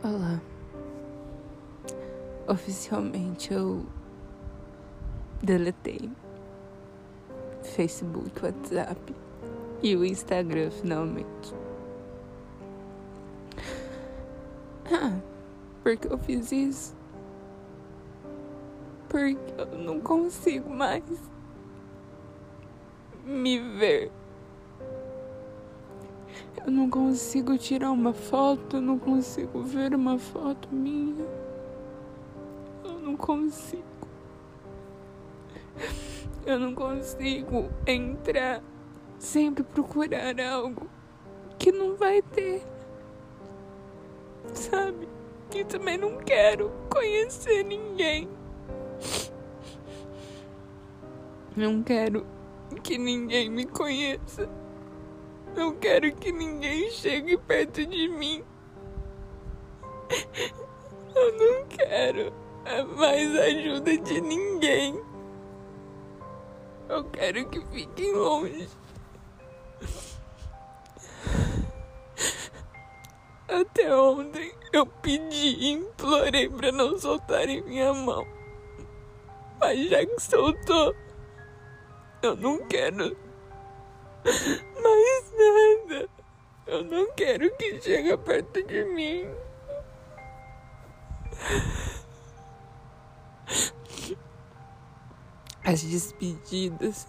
Olá. Oficialmente eu deletei Facebook, WhatsApp e o Instagram finalmente. Ah, porque eu fiz isso? Porque eu não consigo mais me ver. Eu não consigo tirar uma foto, eu não consigo ver uma foto minha. Eu não consigo. Eu não consigo entrar, sempre procurar algo que não vai ter. Sabe? E também não quero conhecer ninguém. Não quero que ninguém me conheça. Não quero que ninguém chegue perto de mim. Eu não quero mais ajuda de ninguém. Eu quero que fiquem longe. Até ontem eu pedi e implorei para não soltarem minha mão. Mas já que soltou, eu não quero. Eu não quero que chegue perto de mim. As despedidas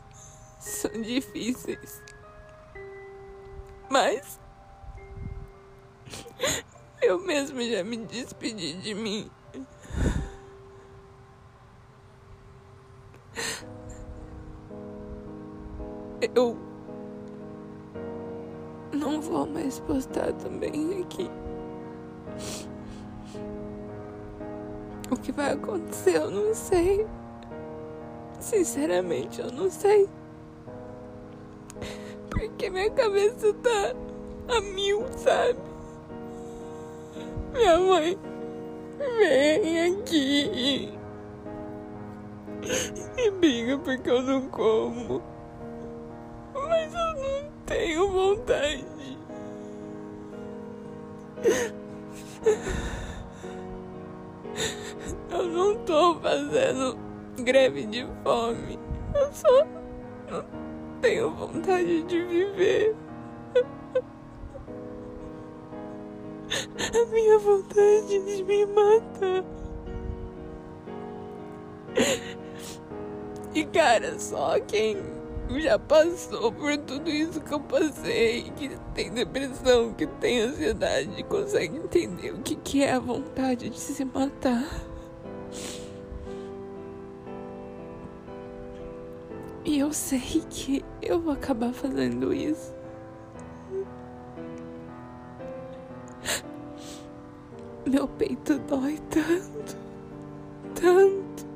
são difíceis. Mas eu mesmo já me despedi de mim. Eu não vou mais postar também aqui. O que vai acontecer eu não sei. Sinceramente, eu não sei. Porque minha cabeça tá a mil, sabe? Minha mãe vem aqui e briga porque eu não como. Tenho vontade. Eu não tô fazendo greve de fome. Eu só não tenho vontade de viver. A minha vontade de me matar. E cara, só quem já passou por tudo isso que eu passei, que tem depressão, que tem ansiedade, consegue entender o que, que é a vontade de se matar. E eu sei que eu vou acabar fazendo isso. Meu peito dói tanto, tanto.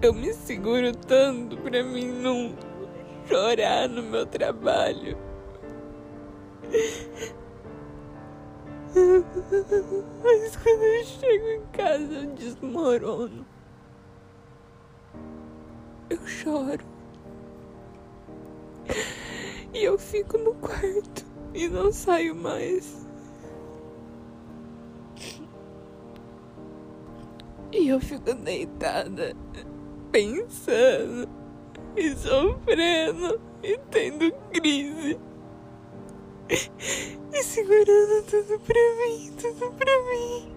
Eu me seguro tanto pra mim não chorar no meu trabalho. Mas quando eu chego em casa eu desmorono. Eu choro. E eu fico no quarto e não saio mais. E eu fico deitada, pensando e sofrendo e tendo crise. E segurando tudo pra mim, tudo pra mim.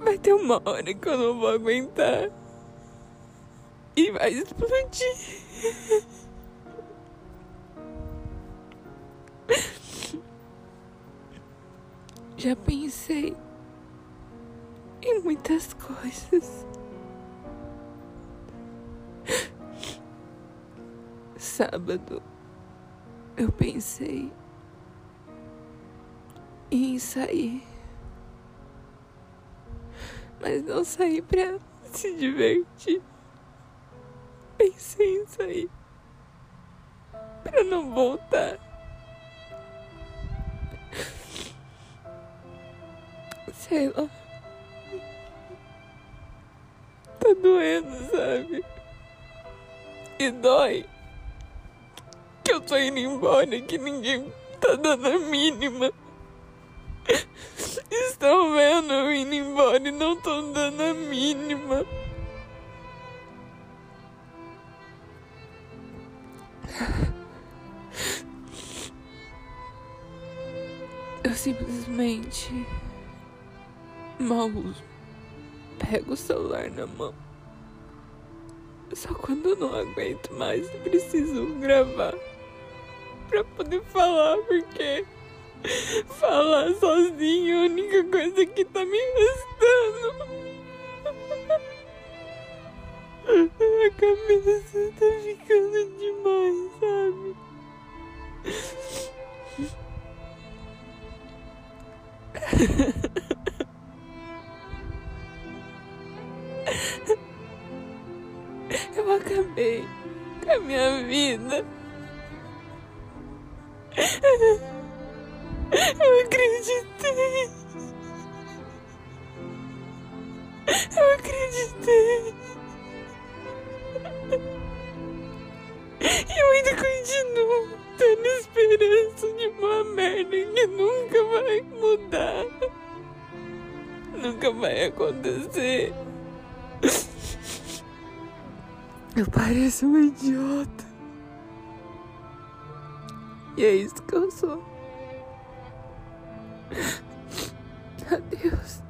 Vai ter uma hora que eu não vou aguentar. E vai explodir. Já pensei muitas coisas. Sábado eu pensei em sair. Mas não sair pra se divertir. Pensei em sair pra não voltar. Sei lá. Tá doendo, sabe? E dói. Que eu tô indo embora, que ninguém tá dando a mínima. Estão vendo eu indo embora e não estão dando a mínima. Eu simplesmente mal uso. Pego o celular na mão. Só quando eu não aguento mais, preciso gravar pra poder falar, porque falar sozinho é a única coisa que tá me restando. A cabeça tá ficando demais, sabe? Eu acabei com a minha vida. Eu acreditei. Eu acreditei. E eu ainda continuo tendo esperança de uma merda que nunca vai mudar. Nunca vai acontecer. Eu pareço um idiota. E é isso que eu sou. Adeus.